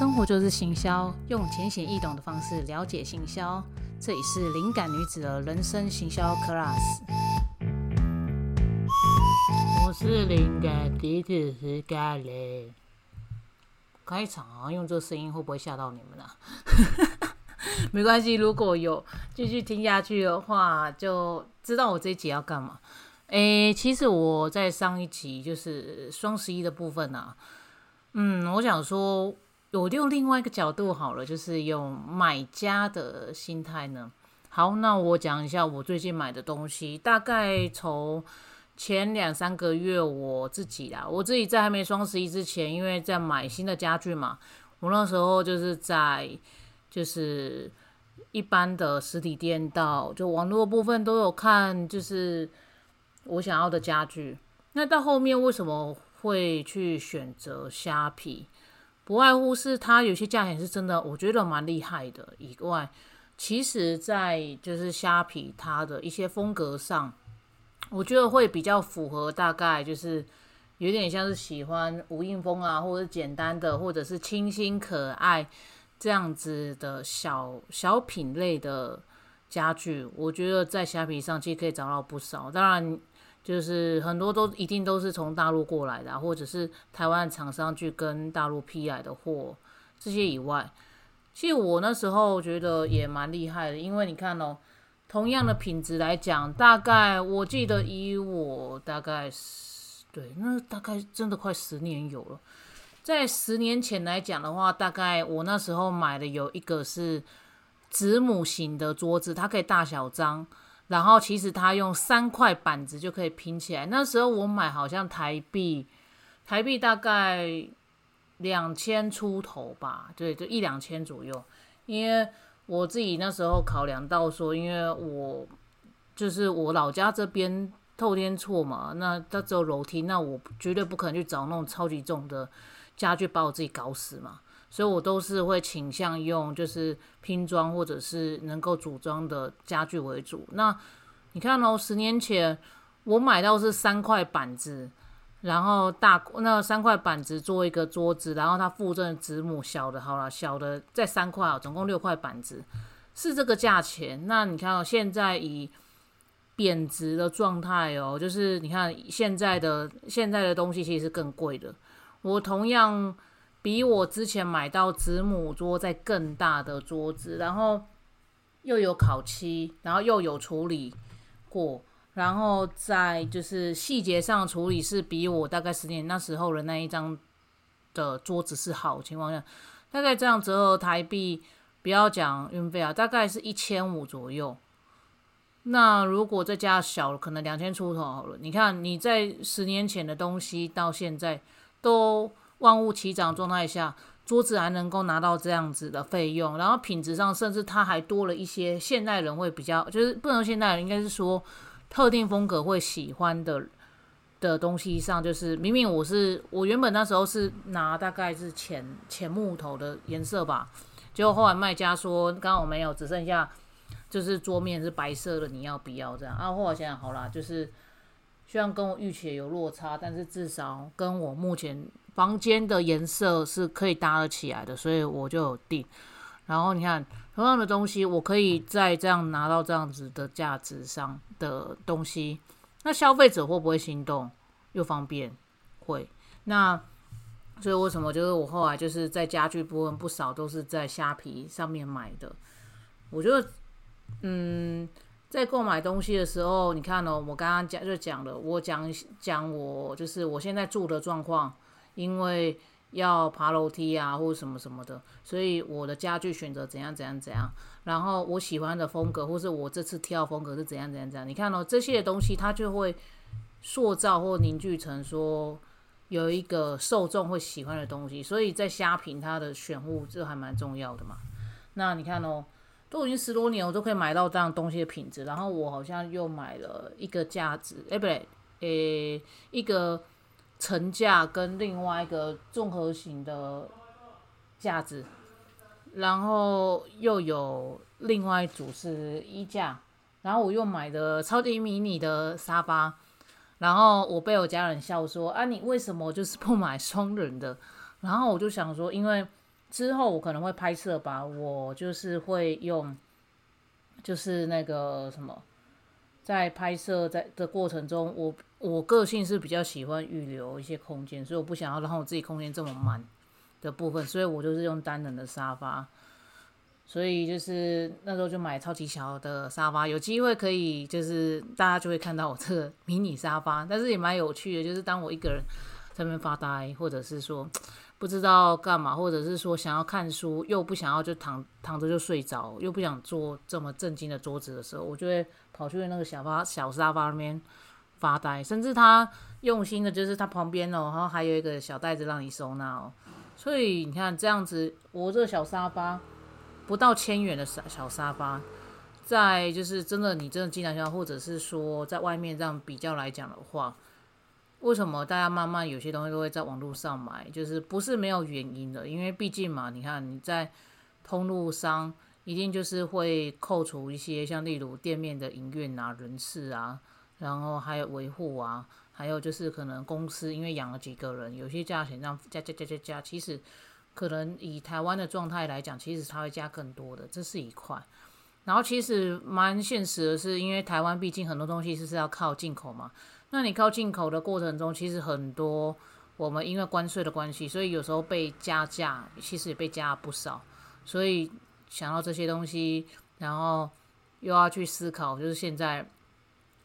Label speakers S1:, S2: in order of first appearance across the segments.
S1: 生活就是行销，用浅显易懂的方式了解行销。这里是灵感女子的人生行销 class。我是灵感弟子是咖喱。开场啊，用这个声音会不会吓到你们啊？没关系，如果有继续听下去的话，就知道我这一集要干嘛。诶，其实我在上一集就是双十一的部分啊，嗯，我想说，我用另外一个角度好了，就是用买家的心态呢。好，那我讲一下我最近买的东西，大概从前两三个月我自己啦，我自己在还没双十一之前，因为在买新的家具嘛，我那时候就是在就是一般的实体店到就网络部分都有看，就是。我想要的家具，那到后面为什么会去选择虾皮？不外乎是它有些价钱是真的，我觉得蛮厉害的。以外，其实，在就是虾皮它的一些风格上，我觉得会比较符合，大概就是有点像是喜欢无印风啊，或者简单的，或者是清新可爱这样子的小小品类的家具。我觉得在虾皮上其实可以找到不少，当然。就是很多都一定都是从大陆过来的，或者是台湾厂商去跟大陆批来的货。这些以外，其实我那时候觉得也蛮厉害的，因为你看哦，同样的品质来讲，大概我记得以我大概是对，那大概真的快十年有了。在十年前来讲的话，大概我那时候买的有一个是子母型的桌子，它可以大小张。然后其实它用三块板子就可以拼起来。那时候我买好像台币，台币大概两千出头吧，对，就一两千左右。因为我自己那时候考量到说，因为我就是我老家这边透天厝嘛，那它只有楼梯，那我绝对不可能去找那种超级重的家具把我自己搞死嘛。所以我都是会倾向用就是拼装或者是能够组装的家具为主。那你看哦，十年前我买到是三块板子，然后大那三块板子做一个桌子，然后它附赠子母小的，好了，小的再三块哦，总共六块板子是这个价钱。那你看哦，现在以贬值的状态哦，就是你看现在的现在的东西其实是更贵的。我同样。比我之前买到子母桌在更大的桌子，然后又有烤漆，然后又有处理过，然后在就是细节上处理是比我大概十年那时候的那一张的桌子是好情况下，大概这样折合台币，不要讲运费啊，大概是一千五左右。那如果再加小，可能两千出头好了。你看你在十年前的东西到现在都。万物齐涨状态下，桌子还能够拿到这样子的费用，然后品质上甚至它还多了一些现代人会比较，就是不能现代人应该是说特定风格会喜欢的的东西上，就是明明我是我原本那时候是拿大概是浅浅木头的颜色吧，结果后来卖家说刚好没有，只剩下就是桌面是白色的，你要不要这样？啊，后来想想好啦，就是虽然跟我预期有落差，但是至少跟我目前。房间的颜色是可以搭得起来的，所以我就有定。然后你看，同样的东西，我可以在这样拿到这样子的价值上的东西，那消费者会不会心动？又方便？会。那所以为什么就是我后来就是在家具部分不少都是在虾皮上面买的？我觉得，嗯，在购买东西的时候，你看哦，我刚刚讲就讲了，我讲讲我就是我现在住的状况。因为要爬楼梯啊，或什么什么的，所以我的家具选择怎样怎样怎样，然后我喜欢的风格，或是我这次挑风格是怎样怎样怎样。你看哦，这些东西它就会塑造或凝聚成说有一个受众会喜欢的东西，所以在虾品它的选物这还蛮重要的嘛。那你看哦，都已经十多年，我都可以买到这样东西的品质，然后我好像又买了一个架子，哎不对，诶一个。层架跟另外一个综合型的架子，然后又有另外一组是衣架，然后我又买的超级迷你的沙发，然后我被我家人笑说啊，你为什么就是不买双人的？然后我就想说，因为之后我可能会拍摄吧，我就是会用，就是那个什么，在拍摄在的过程中，我我个性是比较喜欢预留一些空间，所以我不想要让我自己空间这么满的部分，所以我就是用单人的沙发。所以就是那时候就买超级小的沙发，有机会可以就是大家就会看到我这个迷你沙发，但是也蛮有趣的，就是当我一个人在那边发呆，或者是说不知道干嘛，或者是说想要看书又不想要就躺躺着就睡着，又不想坐这么正经的桌子的时候，我就会跑去那个小发小沙发那边发呆，甚至他用心的就是他旁边哦，然后还有一个小袋子让你收纳哦，所以你看这样子，我这个小沙发。不到千元的小小沙发，在就是真的，你真的经常用，或者是说在外面这样比较来讲的话，为什么大家慢慢有些东西都会在网络上买？就是不是没有原因的，因为毕竟嘛，你看你在通路商一定就是会扣除一些，像例如店面的营运啊、人事啊，然后还有维护啊，还有就是可能公司因为养了几个人，有些价钱这样加加加加加，其实。可能以台湾的状态来讲，其实它会加更多的，这是一块。然后其实蛮现实的是，因为台湾毕竟很多东西是是要靠进口嘛。那你靠进口的过程中，其实很多我们因为关税的关系，所以有时候被加价，其实也被加了不少。所以想到这些东西，然后又要去思考，就是现在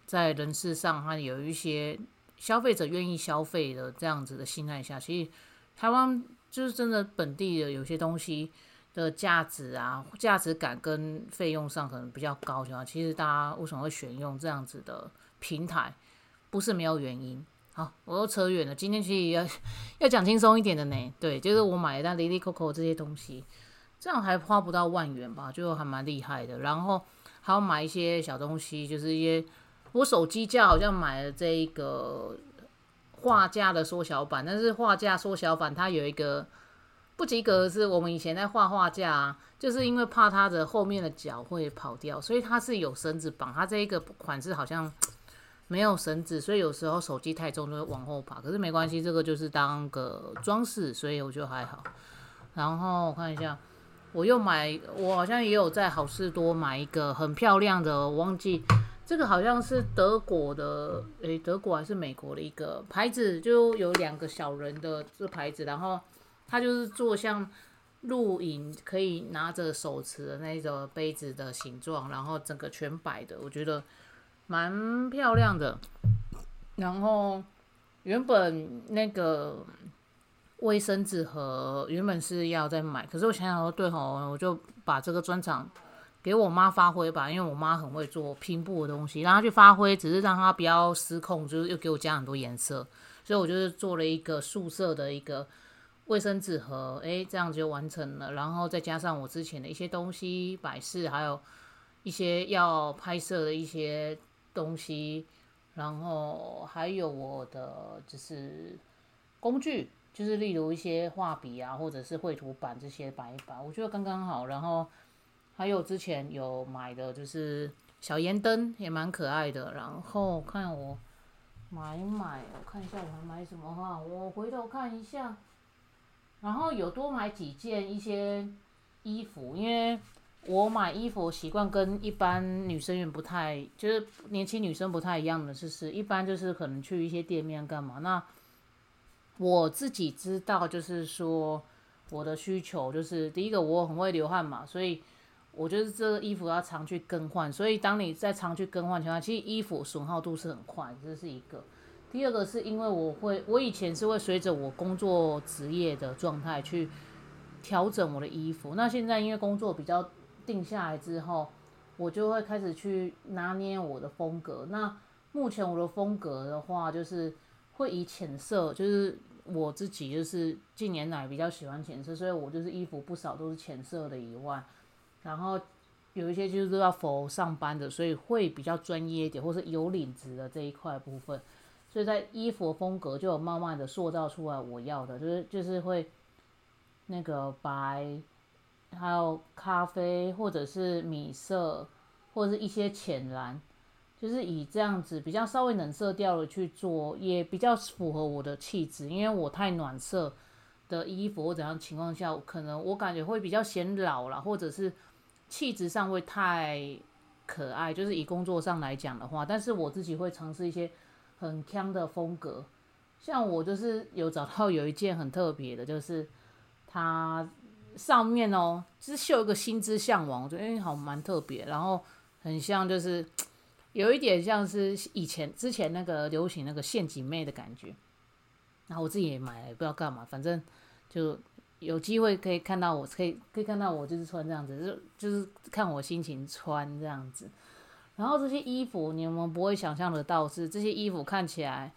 S1: 在人事上，它有一些消费者愿意消费的这样子的心态下，其实台湾。就是真的本地的有些东西的价值啊，价值感跟费用上可能比较高，是吧？其实大家为什么会选用这样子的平台，不是没有原因。好，我又扯远了。今天其实要要讲轻松一点的呢，对，就是我买的 Lily Coco 这些东西，这样还花不到万元吧，就还蛮厉害的。然后还要买一些小东西，就是一些我手机架好像买了这一个。画架的缩小版，但是画架缩小版它有一个不及格，是我们以前在画画架，啊就是因为怕它的后面的脚会跑掉，所以它是有绳子绑。它这一个款式好像没有绳子，所以有时候手机太重就会往后爬。可是没关系，这个就是当个装饰，所以我觉得还好。然后我看一下，我又买，我好像也有在好事多买一个很漂亮的，我忘记。这个好像是德国的，诶，德国还是美国的一个牌子，就有两个小人的这牌子，然后它就是做像录影可以拿着手持的那种杯子的形状，然后整个全白的，我觉得蛮漂亮的。然后原本那个卫生纸盒原本是要再买，可是我想想说，对吼，我就把这个专场。给我妈发挥吧，因为我妈很会做拼布的东西，让她去发挥，只是让她不要失控，就是又给我加很多颜色，所以我就是做了一个素色的一个卫生纸盒，诶，这样子就完成了。然后再加上我之前的一些东西摆饰，还有一些要拍摄的一些东西，然后还有我的就是工具，就是例如一些画笔啊，或者是绘图板这些摆一摆，我觉得刚刚好。然后。还有之前有买的就是小烟灯，也蛮可爱的。然后看我买买，我看一下我还买什么哈，我回头看一下。然后有多买几件一些衣服，因为我买衣服习惯跟一般女生也不太，就是年轻女生不太一样的，就是一般就是可能去一些店面干嘛。那我自己知道，就是说我的需求就是第一个我很会流汗嘛，所以。我觉得这个衣服要常去更换，所以当你在常去更换情况下，其实衣服损耗度是很快，这是一个。第二个是因为我会，我以前是会随着我工作职业的状态去调整我的衣服，那现在因为工作比较定下来之后，我就会开始去拿捏我的风格。那目前我的风格的话，就是会以浅色，就是我自己就是近年来比较喜欢浅色，所以我就是衣服不少都是浅色的以外。然后有一些就是要否上班的，所以会比较专业一点，或是有领子的这一块部分，所以在衣服风格就有慢慢的塑造出来我要的，就是就是会那个白，还有咖啡或者是米色，或者是一些浅蓝，就是以这样子比较稍微冷色调的去做，也比较符合我的气质，因为我太暖色的衣服或怎样情况下，可能我感觉会比较显老了，或者是气质上会太可爱，就是以工作上来讲的话，但是我自己会尝试一些很腔的风格，像我就是有找到有一件很特别的，就是它上面哦，是绣一个心之向往，我觉得哎好蛮特别，然后很像就是 有一点像是以前之前那个流行那个陷阱妹的感觉。然后我自己也买了，也不知道干嘛，反正就有机会可以看到我，可以可以看到我就是穿这样子，就就是看我心情穿这样子。然后这些衣服，你们不会想象得到是这些衣服看起来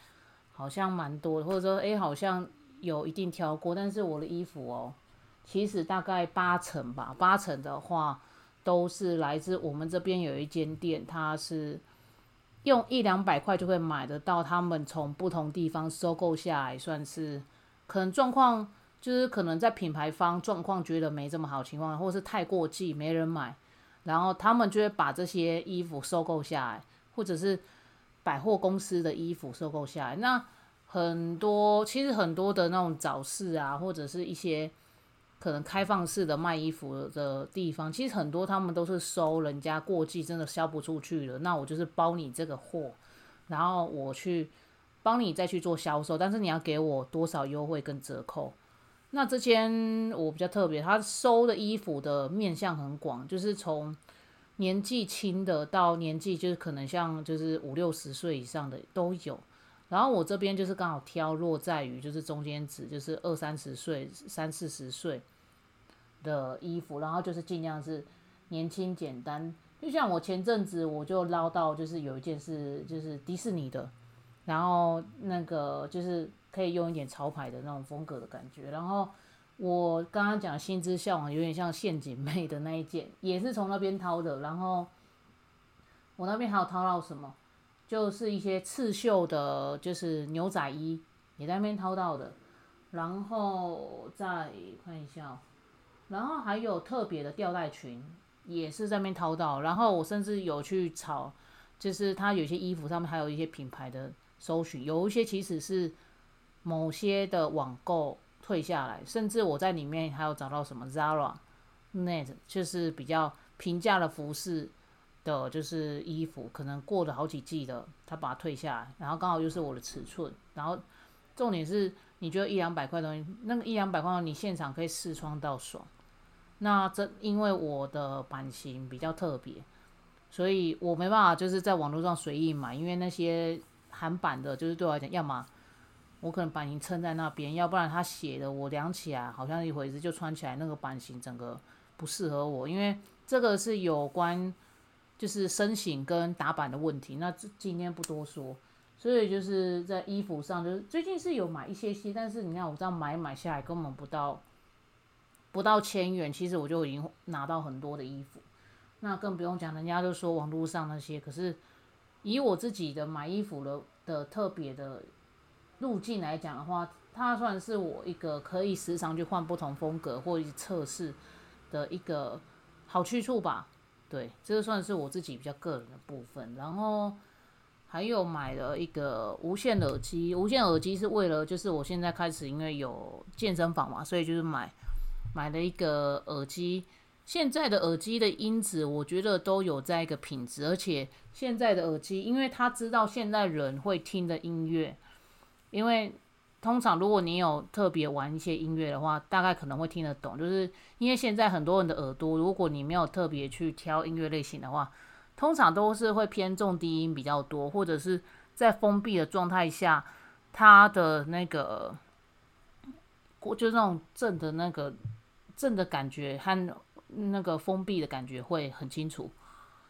S1: 好像蛮多，或者说诶好像有一定挑过，但是我的衣服哦，其实大概八成吧，八成的话都是来自我们这边有一间店，它是。用一两百块就会买得到，他们从不同地方收购下来，算是可能状况就是可能在品牌方状况觉得没这么好情况，或者是太过季没人买，然后他们就会把这些衣服收购下来，或者是百货公司的衣服收购下来。那很多其实很多的那种早市啊，或者是一些。可能开放式的卖衣服的地方，其实很多他们都是收人家过季真的销不出去了，那我就是包你这个货，然后我去帮你再去做销售，但是你要给我多少优惠跟折扣。那这间我比较特别，他收的衣服的面向很广，就是从年纪轻的到年纪就是可能像就是五六十岁以上的都有。然后我这边就是刚好挑落在于就是中间值，就是二三十岁、三四十岁的衣服，然后就是尽量是年轻简单。就像我前阵子我就捞到，就是有一件是就是迪士尼的，然后那个就是可以用一点潮牌的那种风格的感觉。然后我刚刚讲心之向往有点像陷阱妹的那一件，也是从那边掏的。然后我那边还有掏到什么？就是一些刺绣的，就是牛仔衣也在那边掏到的，然后再看一下，然后还有特别的吊带裙也是在那边掏到，然后我甚至有去炒，就是它有些衣服上面还有一些品牌的搜寻，有一些其实是某些的网购退下来，甚至我在里面还有找到什么 Zara、Net，就是比较平价的服饰。的就是衣服，可能过了好几季的，他把它退下来，然后刚好又是我的尺寸，然后重点是你觉得一两百块东西，那个一两百块你现场可以试穿到爽。那这因为我的版型比较特别，所以我没办法就是在网络上随意买，因为那些韩版的，就是对我来讲，要么我可能版型撑在那边，要不然他写的我量起来好像一回事，就穿起来那个版型整个不适合我，因为这个是有关。就是身形跟打版的问题，那今天不多说。所以就是在衣服上，就是最近是有买一些些，但是你看我这样买买下来，根本不到不到千元，其实我就已经拿到很多的衣服。那更不用讲，人家都说网络上那些，可是以我自己的买衣服的的特别的路径来讲的话，它算是我一个可以时常去换不同风格或测试的一个好去处吧。对，这个算是我自己比较个人的部分。然后还有买了一个无线耳机，无线耳机是为了就是我现在开始因为有健身房嘛，所以就是买买了一个耳机。现在的耳机的音质我觉得都有在一个品质，而且现在的耳机，因为他知道现在人会听的音乐，因为。通常，如果你有特别玩一些音乐的话，大概可能会听得懂。就是因为现在很多人的耳朵，如果你没有特别去挑音乐类型的话，通常都是会偏重低音比较多，或者是在封闭的状态下，它的那个，就那种震的那个震的感觉和那个封闭的感觉会很清楚。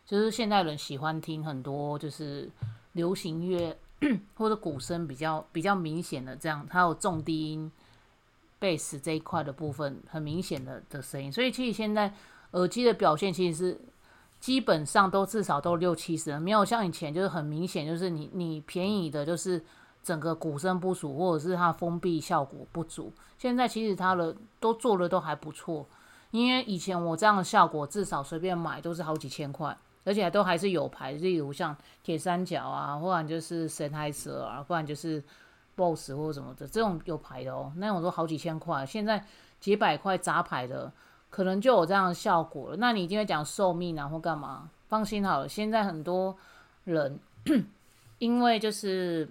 S1: 就是现代人喜欢听很多就是流行乐。或者鼓声比较比较明显的这样，还有重低音贝斯这一块的部分，很明显的的声音。所以其实现在耳机的表现其实是基本上都至少都六七十，没有像以前就是很明显，就是你你便宜的，就是整个鼓声不足，或者是它封闭效果不足。现在其实它的都做的都还不错，因为以前我这样的效果至少随便买都是好几千块。而且都还是有牌，例如像铁三角啊，或者就是神海蛇啊，不然就是 BOSS 或什么的，这种有牌的哦，那种都好几千块，现在几百块杂牌的，可能就有这样的效果了。那你一定会讲寿命啊或干嘛？放心好了，现在很多人 因为就是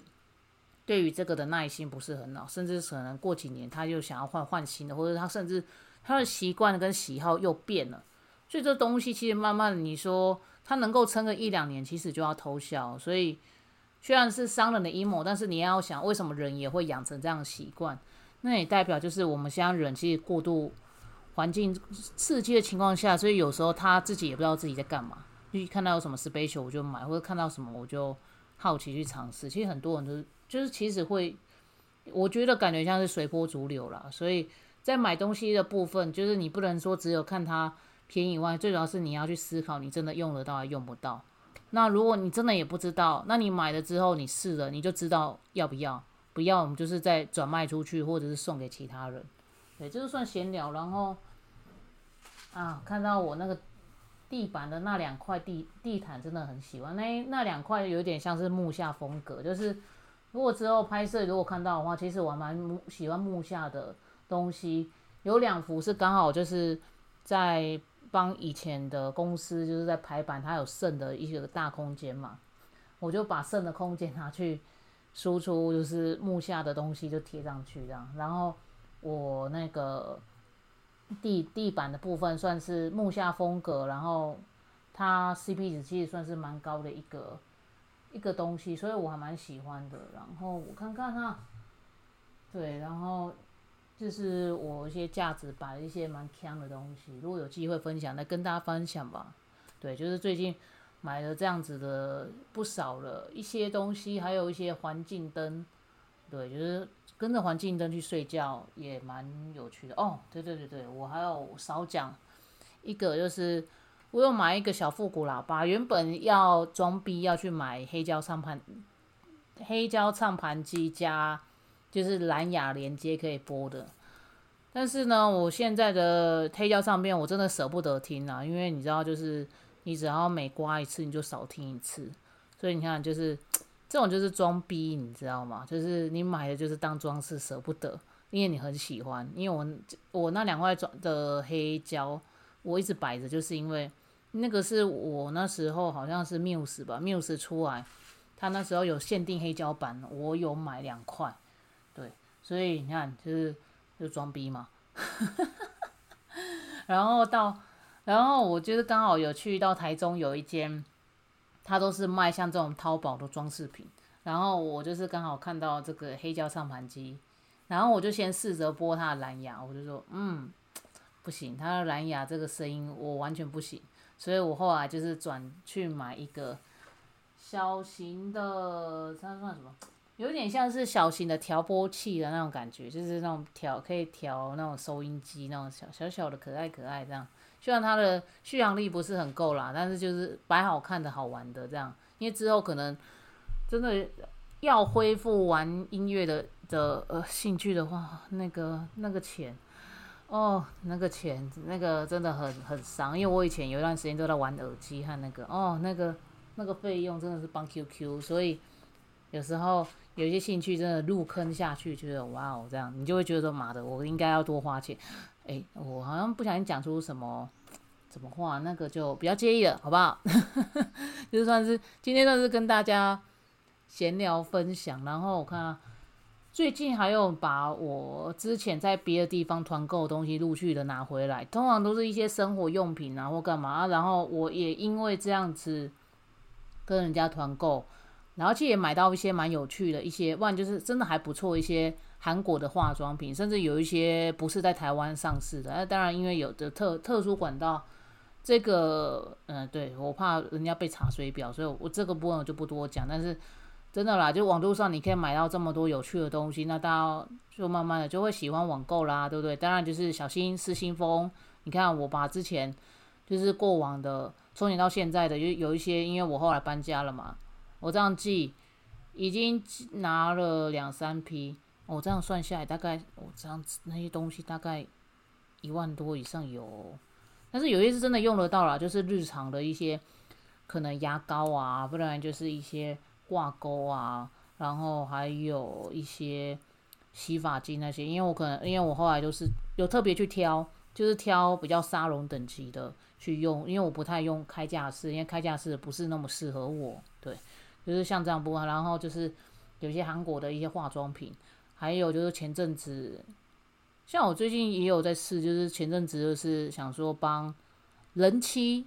S1: 对于这个的耐心不是很好，甚至可能过几年他就想要换换新的，或者他甚至他的习惯跟喜好又变了，所以这东西其实慢慢你说他能够撑个一两年，其实就要偷笑。所以虽然是商人的阴谋，但是你要想为什么人也会养成这样的习惯，那也代表就是我们现在人其实过度环境刺激的情况下，所以有时候他自己也不知道自己在干嘛，就看到有什么 special 我就买，或者看到什么我就好奇去尝试。其实很多人都就是其实会，我觉得感觉像是随波逐流啦，所以。在买东西的部分，就是你不能说只有看他便宜以外，最主要是你要去思考你真的用得到还用不到。那如果你真的也不知道，那你买了之后你试了，你就知道要不要，不要我们就是再转卖出去，或者是送给其他人。对，就是算闲聊。然后啊，看到我那个地板的那两块地地毯真的很喜欢，那那两块有点像是木下风格，就是如果之后拍摄如果看到的话，其实我蛮喜欢木下的。东西有两幅是刚好就是在帮以前的公司就是在排版，它有剩的一个大空间嘛，我就把剩的空间拿去输出，就是木下的东西就贴上去这样。然后我那个地地板的部分算是木下风格，然后它 CP 值其实算是蛮高的一个一个东西，所以我还蛮喜欢的。然后我看看哈，对，然后。就是我一些价值摆一些蛮香的东西，如果有机会分享，那跟大家分享吧。对，就是最近买了这样子的不少了一些东西，还有一些环境灯。对，就是跟着环境灯去睡觉也蛮有趣的哦。对对对对，我还有少讲一个，就是我有买一个小复古喇叭，原本要装逼要去买黑胶唱盘，黑胶唱盘机加。就是蓝牙连接可以播的，但是呢，我现在的黑胶唱片我真的舍不得听啊，因为你知道，就是你只要每刮一次，你就少听一次，所以你看，就是这种就是装逼，你知道吗？就是你买的就是当装饰，舍不得，因为你很喜欢。因为我我那两块装的黑胶，我一直摆着，就是因为那个是我那时候好像是 Muse 吧，Muse 出来，他那时候有限定黑胶版，我有买两块。所以你看，就是就装逼嘛，然后到，然后我就是刚好有去到台中有一间，它都是卖像这种淘宝的装饰品，然后我就是刚好看到这个黑胶唱盘机，然后我就先试着播它的蓝牙，我就说，嗯，不行，它的蓝牙这个声音我完全不行，所以我后来就是转去买一个小型的，它算什么？有点像是小型的调波器的那种感觉，就是那种调可以调那种收音机那种小小小的可爱可爱这样。虽然它的续航力不是很够啦，但是就是摆好看的好玩的这样。因为之后可能真的要恢复玩音乐的的呃兴趣的话，那个那个钱哦，那个钱那个真的很很伤。因为我以前有一段时间都在玩耳机和那个哦那个那个费用真的是帮 QQ，所以有时候。有一些兴趣真的入坑下去，觉得哇哦，这样你就会觉得说妈的，我应该要多花钱。哎，我好像不小心讲出什么 什么话，那个就比较介意了，好不好？就算是今天算是跟大家闲聊分享，然后我看最近还有把我之前在别的地方团购的东西陆续的拿回来，通常都是一些生活用品啊或干嘛，然后我也因为这样子跟人家团购。然后其实也买到一些蛮有趣的一些，不然就是真的还不错一些韩国的化妆品，甚至有一些不是在台湾上市的。那当然因为有的特特殊管道，这个嗯，对我怕人家被查水表，所以我这个部分我就不多讲。但是真的啦，就网络上你可以买到这么多有趣的东西，那大家就慢慢的就会喜欢网购啦，对不对？当然就是小心失心疯。你看我把之前就是过往的从前到现在的有有一些，因为我后来搬家了嘛。我这样记，已经拿了两三批。我这样算下来，大概我这样子那些东西大概一万多以上有。但是有一些是真的用得到啦，就是日常的一些可能牙膏啊，不然就是一些挂钩啊，然后还有一些洗发精那些，因为我可能因为我后来都是有特别去挑，就是挑比较沙龙等级的去用，因为我不太用开架式，因为开架式不是那么适合我，对，就是像这样播，然后就是有些韩国的一些化妆品，还有就是前阵子，像我最近也有在试，就是前阵子就是想说帮人妻。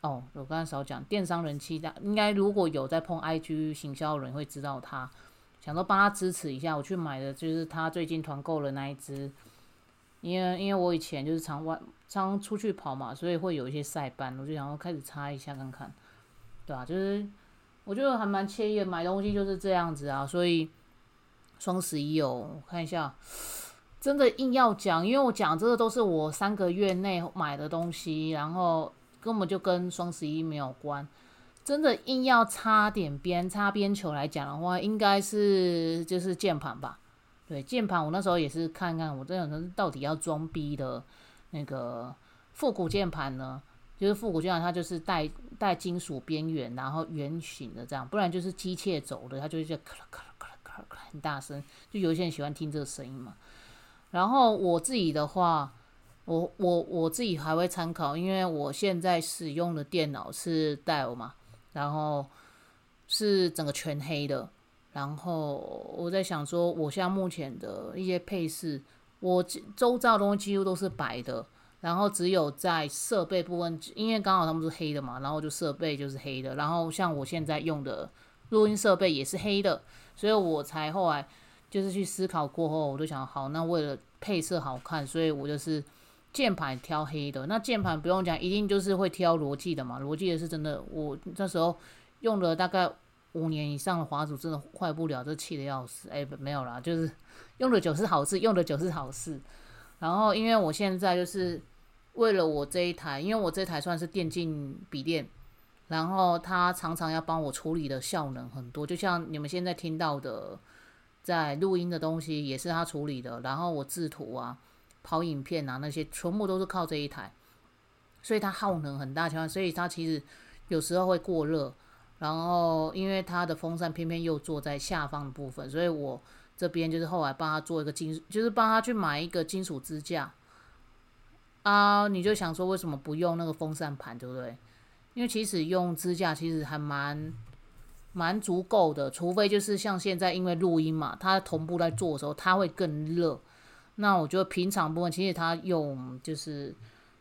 S1: 哦，我刚才少讲电商人气的，应该如果有在碰 IG 行销人会知道他，想说帮他支持一下，我去买的就是他最近团购的那一支，因为因为我以前就是常外常出去跑嘛，所以会有一些晒斑，我就想要开始擦一下看看，对吧？就是我觉得还蛮惬意，买东西就是这样子啊，所以双十一哦，我看一下，真的硬要讲，因为我讲这个都是我三个月内买的东西，然后。根本就跟双十一没有关，真的硬要擦点边、擦边球来讲的话，应该是就是键盘吧。对，键盘我那时候也是看看，我这种到底要装逼的那个复古键盘呢？就是复古键盘，它就是带带金属边缘，然后圆形的这样，不然就是机械轴的，它就会叫咔啦咔啦咔啦咔啦很大声，就有些人喜欢听这个声音嘛。然后我自己的话。我我我自己还会参考，因为我现在使用的电脑是戴尔嘛，然后是整个全黑的。然后我在想说，我现在目前的一些配饰，我周遭的东西几乎都是白的，然后只有在设备部分，因为刚好他们是黑的嘛，然后就设备就是黑的。然后像我现在用的录音设备也是黑的，所以我才后来就是去思考过后，我就想，好，那为了配色好看，所以我就是。键盘挑黑的，那键盘不用讲，一定就是会挑罗技的嘛。罗技的是真的，我那时候用了大概五年以上的滑鼠，真的坏不了，这气的要死。哎，没有啦，就是用的久是好事，用的久是好事。然后因为我现在就是为了我这一台，因为我这台算是电竞笔电，然后它常常要帮我处理的效能很多，就像你们现在听到的，在录音的东西也是它处理的，然后我制图啊。跑影片啊，那些全部都是靠这一台，所以它耗能很大，所以它其实有时候会过热。然后因为它的风扇偏偏又坐在下方的部分，所以我这边就是后来帮他做一个金，就是帮他去买一个金属支架啊。你就想说为什么不用那个风扇盘，对不对？因为其实用支架其实还蛮蛮足够的，除非就是像现在因为录音嘛，它同步在做的时候，它会更热。那我觉得平常部分其实它用就是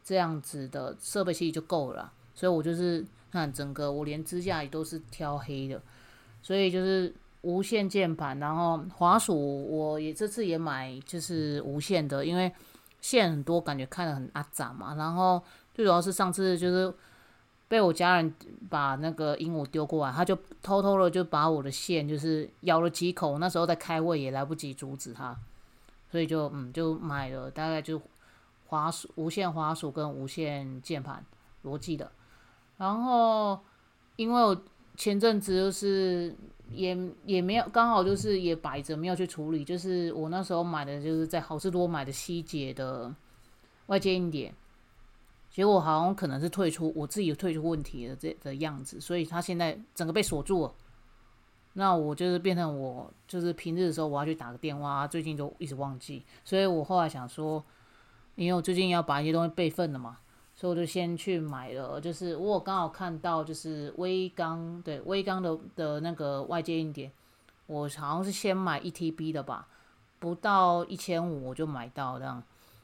S1: 这样子的设备其实就够了，所以我就是看整个我连支架也都是挑黑的，所以就是无线键盘，然后滑鼠我也这次也买就是无线的，因为线很多感觉看得很阿杂嘛，然后最主要是上次就是被我家人把那个鹦鹉丢过来，他就偷偷的就把我的线就是咬了几口，那时候在开胃也来不及阻止他。所以就嗯就买了大概就滑鼠无线滑鼠跟无线键盘罗技的，然后因为我前阵子就是也也没有刚好就是也摆着没有去处理，就是我那时候买的就是在好事多买的希捷的外接硬碟，结果好像可能是退出我自己退出问题的这的样子，所以它现在整个被锁住了。那我就是变成我，就是平日的时候我要去打个电话，最近就一直忘记，所以我后来想说，因为我最近要把一些东西备份了嘛，所以我就先去买了，就是我刚好看到就是微刚对微刚的的那个外接硬碟，我好像是先买一 TB 的吧，不到一千五我就买到这样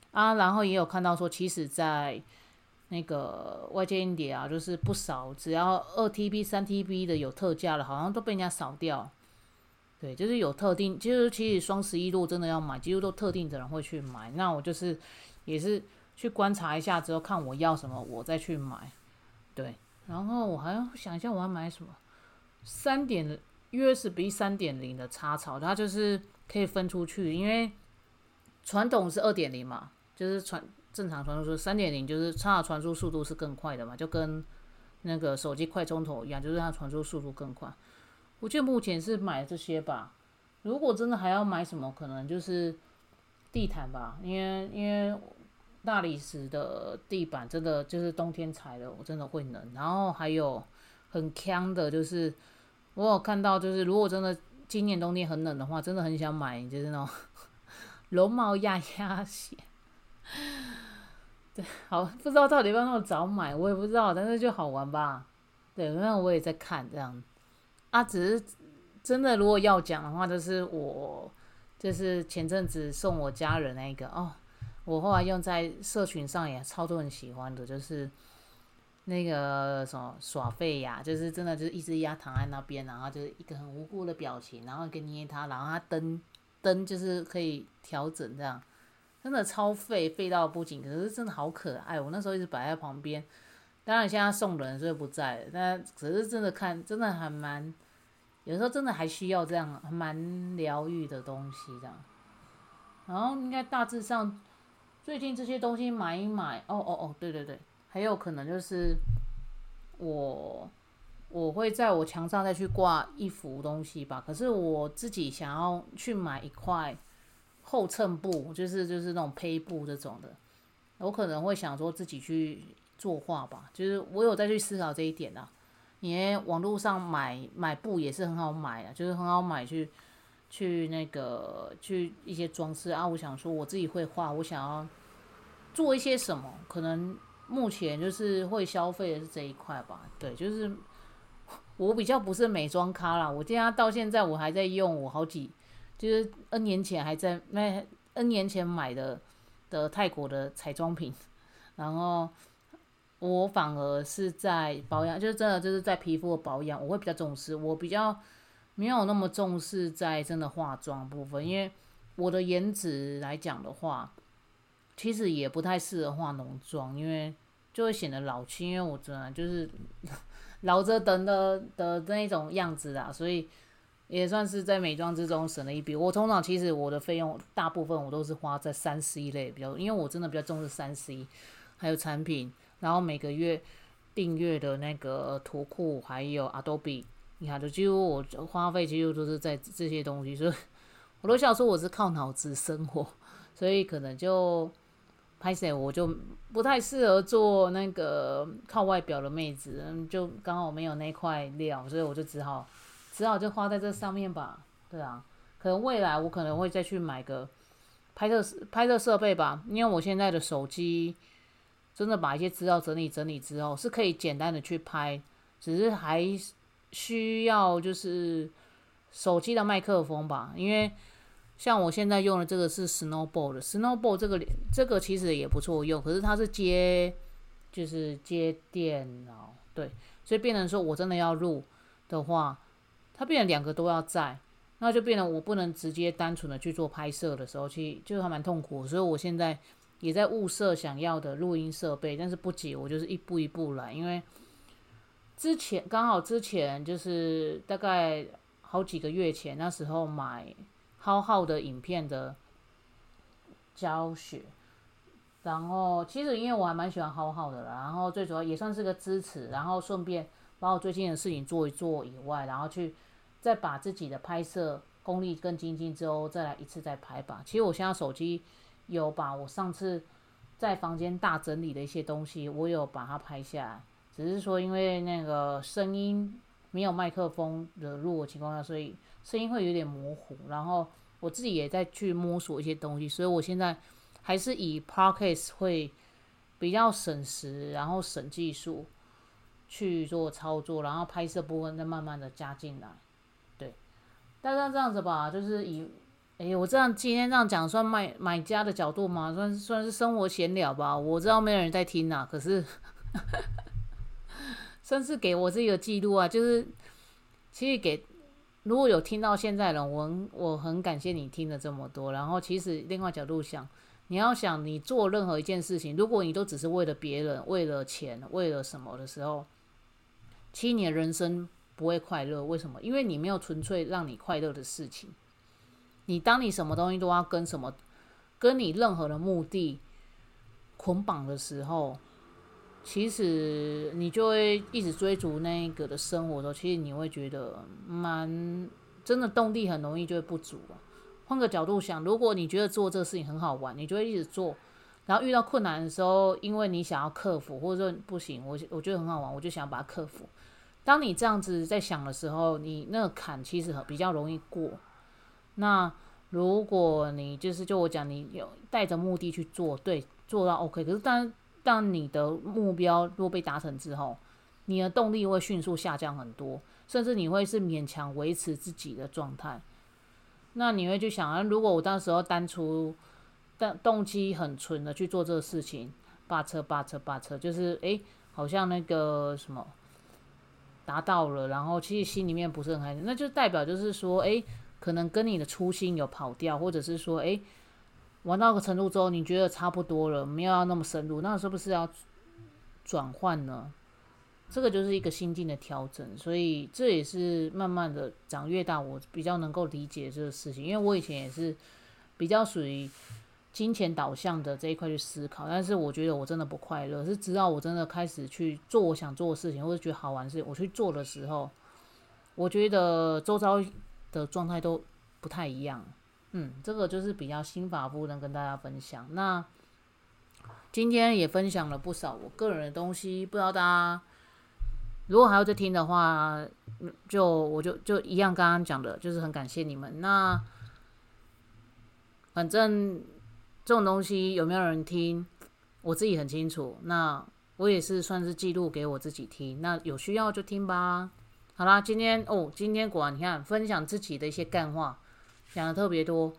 S1: 啊，然后也有看到说，其实在那个外接硬碟啊，就是不少，只要二 TB、三 TB 的有特价的，好像都被人家扫掉。对，就是有特定，其实其实双十一如果真的要买，几乎都特定的人会去买。那我就是也是去观察一下之后，看我要什么，我再去买。对，然后我还要想一下我要买什么，三点 USB 三点零的插槽，它就是可以分出去，因为传统是二点零嘛，就是传。正常传输是三点零，就是它的传输速度是更快的嘛，就跟那个手机快充头一样，就是它传输速度更快。我觉得目前是买这些吧。如果真的还要买什么，可能就是地毯吧，因为因为大理石的地板真的就是冬天踩的，我真的会冷。然后还有很呛的，就是我有看到，就是如果真的今年冬天很冷的话，真的很想买，就是那种 绒毛鸭鸭鞋。对，好，不知道到底要那么早买，我也不知道，但是就好玩吧。对，那我也在看这样。啊，只是真的，如果要讲的话，就是我就是前阵子送我家人那个哦，我后来用在社群上也超多人喜欢的，就是那个什么耍废呀，就是真的就是一只鸭躺在那边，然后就是一个很无辜的表情，然后给捏它，然后它灯灯就是可以调整这样，真的超废废到不行，可是真的好可爱，我那时候一直摆在旁边。当然现在送人所以不在，但只是真的看，真的还蛮，有时候真的还需要这样，蛮疗愈的东西这样。然后应该大致上，最近这些东西买一买，哦哦哦，对对对，还有可能就是我我会在我墙上再去挂一幅东西吧。可是我自己想要去买一块后衬布，就是就是那种胚布这种的，我可能会想说自己去。作画吧，就是我有再去思考这一点啊。因为网络上买买布也是很好买啊，就是很好买去去那个去一些装饰啊。我想说我自己会画，我想要做一些什么，可能目前就是会消费的是这一块吧。对，就是我比较不是美妆咖啦，我现在到现在我还在用我好几就是 N 年前还在那 N 年前买的的泰国的彩妆品，然后。我反而是在保养，就是真的就是在皮肤的保养，我会比较重视。我比较没有那么重视在真的化妆部分，因为我的颜值来讲的话，其实也不太适合化浓妆，因为就会显得老气。因为我真的就是 老着等的的那种样子啊，所以也算是在美妆之中省了一笔。我通常其实我的费用大部分我都是花在三 C 类比较，因为我真的比较重视三 C，还有产品。然后每个月订阅的那个图库，还有 Adobe，你看，就几乎我花费几乎都是在这些东西，所以 我都想说我是靠脑子生活，所以可能就拍摄我就不太适合做那个靠外表的妹子，就刚好没有那块料，所以我就只好只好就花在这上面吧。对啊，可能未来我可能会再去买个拍摄拍摄设备吧，因为我现在的手机。真的把一些资料整理整理之后，是可以简单的去拍，只是还需要就是手机的麦克风吧。因为像我现在用的这个是 Snowball 的，Snowball 这个这个其实也不错用，可是它是接就是接电脑，对，所以变成说我真的要录的话，它变成两个都要在，那就变成我不能直接单纯的去做拍摄的时候去，就还蛮痛苦，所以我现在。也在物色想要的录音设备，但是不急，我就是一步一步来。因为之前刚好之前就是大概好几个月前，那时候买浩浩的影片的教学，然后其实因为我还蛮喜欢浩浩的啦，然后最主要也算是个支持，然后顺便把我最近的事情做一做以外，然后去再把自己的拍摄功力更精进之后，再来一次再拍吧。其实我现在手机。有把我上次在房间大整理的一些东西，我有把它拍下来。只是说，因为那个声音没有麦克风的录的情况下，所以声音会有点模糊。然后我自己也在去摸索一些东西，所以我现在还是以 podcast 会比较省时，然后省技术去做操作，然后拍摄部分再慢慢的加进来。对，大概这样子吧，就是以。哎，我这样今天这样讲，算买买家的角度吗？算算是生活闲聊吧。我知道没有人在听呐，可是算是给我自己的记录啊。就是其实给如果有听到现在的人，我我很感谢你听了这么多。然后其实另外角度想，你要想你做任何一件事情，如果你都只是为了别人、为了钱、为了什么的时候，其实你的人生不会快乐。为什么？因为你没有纯粹让你快乐的事情。你当你什么东西都要跟什么，跟你任何的目的捆绑的时候，其实你就会一直追逐那个的生活的时候，其实你会觉得蛮真的动力很容易就会不足啊。换个角度想，如果你觉得做这个事情很好玩，你就会一直做，然后遇到困难的时候，因为你想要克服，或者说不行，我我觉得很好玩，我就想把它克服，当你这样子在想的时候，你那个坎其实很比较容易过。那如果你就是就我讲，你有带着目的去做，对，做到 OK。可是当当你的目标如果被达成之后，你的动力会迅速下降很多，甚至你会是勉强维持自己的状态。那你会去想啊，如果我当时候单出，但动机很纯的去做这个事情，扒车扒车扒车，就是诶，好像那个什么达到了，然后其实心里面不是很开心，那就代表就是说，诶，可能跟你的初心有跑掉，或者是说，诶，玩到个程度之后，你觉得差不多了，没有要那么深入，那是不是要转换呢？这个就是一个心境的调整，所以这也是慢慢的长越大，我比较能够理解这个事情。因为我以前也是比较属于金钱导向的这一块去思考，但是我觉得我真的不快乐，是直到我真的开始去做我想做的事情，或者觉得好玩的事情，我去做的时候，我觉得周遭的状态都不太一样。嗯，这个就是比较心法部能跟大家分享。那今天也分享了不少我个人的东西，不知道大家。如果还要再听的话，就我就就一样刚刚讲的，就是很感谢你们。那反正这种东西有没有人听，我自己很清楚。那我也是算是记录给我自己听。那有需要就听吧。好啦，今天哦，今天果然你看分享自己的一些干话，讲的特别多。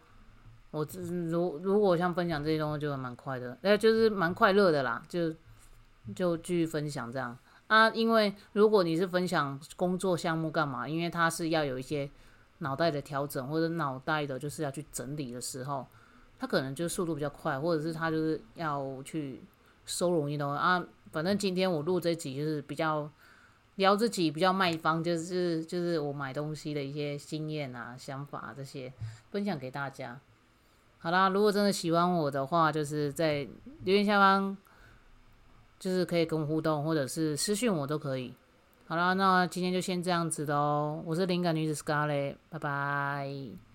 S1: 我如如果像分享这些东西，就蛮快的，哎，就是蛮快乐的啦。就就继续分享这样。啊，因为如果你是分享工作项目干嘛？因为它是要有一些脑袋的调整，或者脑袋的就是要去整理的时候，它可能就速度比较快，或者是它就是要去收容一东西啊。反正今天我录这集就是比较聊自己比较卖方，就是就是我买东西的一些经验啊、想法这些分享给大家。好啦，如果真的喜欢我的话，就是在留言下方。就是可以跟我互动，或者是私讯我都可以。好啦，那今天就先这样子喽。我是灵感女子 Scarlett，拜拜。